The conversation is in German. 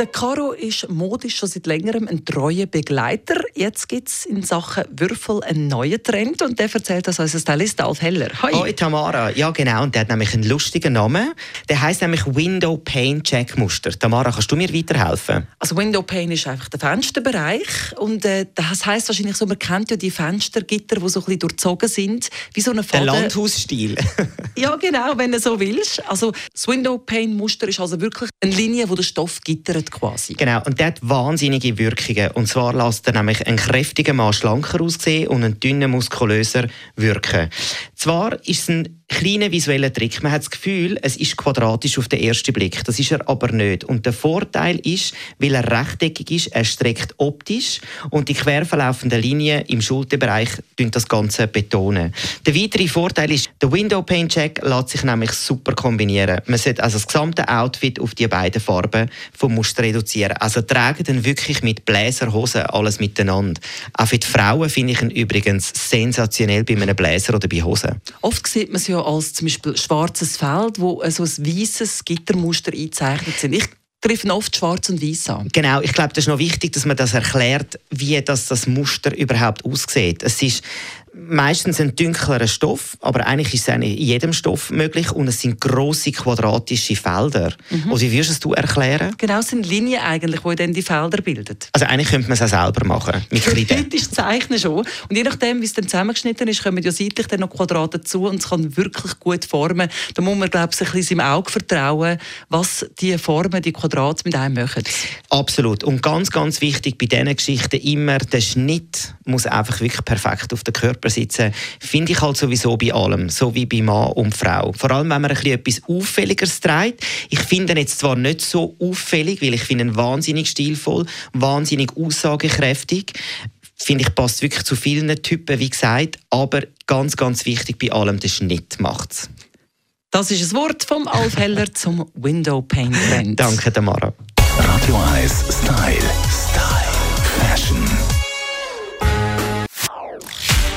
Der Caro ist modisch schon seit längerem ein treuer Begleiter. Jetzt gibt es in Sachen Würfel einen neuen Trend und der erzählt das unser Stylist Alf Heller. Hi. Hoi Tamara, ja genau, und der hat nämlich einen lustigen Namen. Der heißt nämlich Window Pane Check Muster. Tamara, kannst du mir weiterhelfen? Also Window Pane ist einfach der Fensterbereich und äh, das heißt wahrscheinlich so, man kennt ja die Fenstergitter, die so ein bisschen durchzogen sind, wie so eine Faden. Der Landhausstil. ja genau, wenn du so willst. Also das Window Pane Muster ist also wirklich eine Linie, wo der Stoff gittert quasi. Genau, und der hat wahnsinnige Wirkungen. Und zwar lässt er nämlich einen kräftigen Mann schlanker aussehen und einen dünnen, muskulöser wirken. Zwar ist es ein kleiner visueller Trick. Man hat das Gefühl, es ist quadratisch auf den ersten Blick. Das ist er aber nicht. Und der Vorteil ist, weil er rechteckig ist, er streckt optisch und die quer verlaufenden Linien im Schulterbereich das Ganze betonen. Der weitere Vorteil ist, der Window Pane Check lässt sich nämlich super kombinieren. Man sollte also das gesamte Outfit auf die beiden Farben vom Muster reduzieren. Also tragen dann wirklich mit Bläserhosen alles miteinander. Auch für die Frauen finde ich ihn übrigens sensationell bei einem Bläser oder bei Hosen. Oft sieht man es ja als zum Beispiel schwarzes Feld, wo so ein weißes Gittermuster eingezeichnet sind. Ich treffen oft schwarz und weiß an. Genau, ich glaube, das ist noch wichtig, dass man das erklärt, wie das, das Muster überhaupt aussieht. Es ist meistens ein dunklerer Stoff, aber eigentlich ist es in jedem Stoff möglich und es sind große quadratische Felder. Mhm. Also wie würdest du es erklären? Genau, es sind Linien eigentlich, die dann die Felder bilden. Also eigentlich könnte man es auch selber machen, mit Theoretisch zeichnen schon. Und je nachdem, wie es dann zusammengeschnitten ist, kommen ja seitlich dann noch Quadrate dazu und es kann wirklich gut formen. Da muss man, glaube ich, ein bisschen seinem Auge vertrauen, was die Formen, die Quadrate mit einem machen. Absolut. Und ganz, ganz wichtig bei diesen Geschichten immer, der Schnitt muss einfach wirklich perfekt auf den Körper sitzen, finde ich halt sowieso bei allem, so wie bei Mann und Frau. Vor allem, wenn man ein bisschen etwas Auffälligeres trägt. Ich finde ihn jetzt zwar nicht so auffällig, weil ich finde ihn wahnsinnig stilvoll, wahnsinnig aussagekräftig finde ich, passt wirklich zu vielen Typen, wie gesagt. Aber ganz, ganz wichtig bei allem, der Schnitt macht's. Das ist das Wort vom Alf Heller zum Window Pane Trend. Danke, Tamara. Radio 1 Style.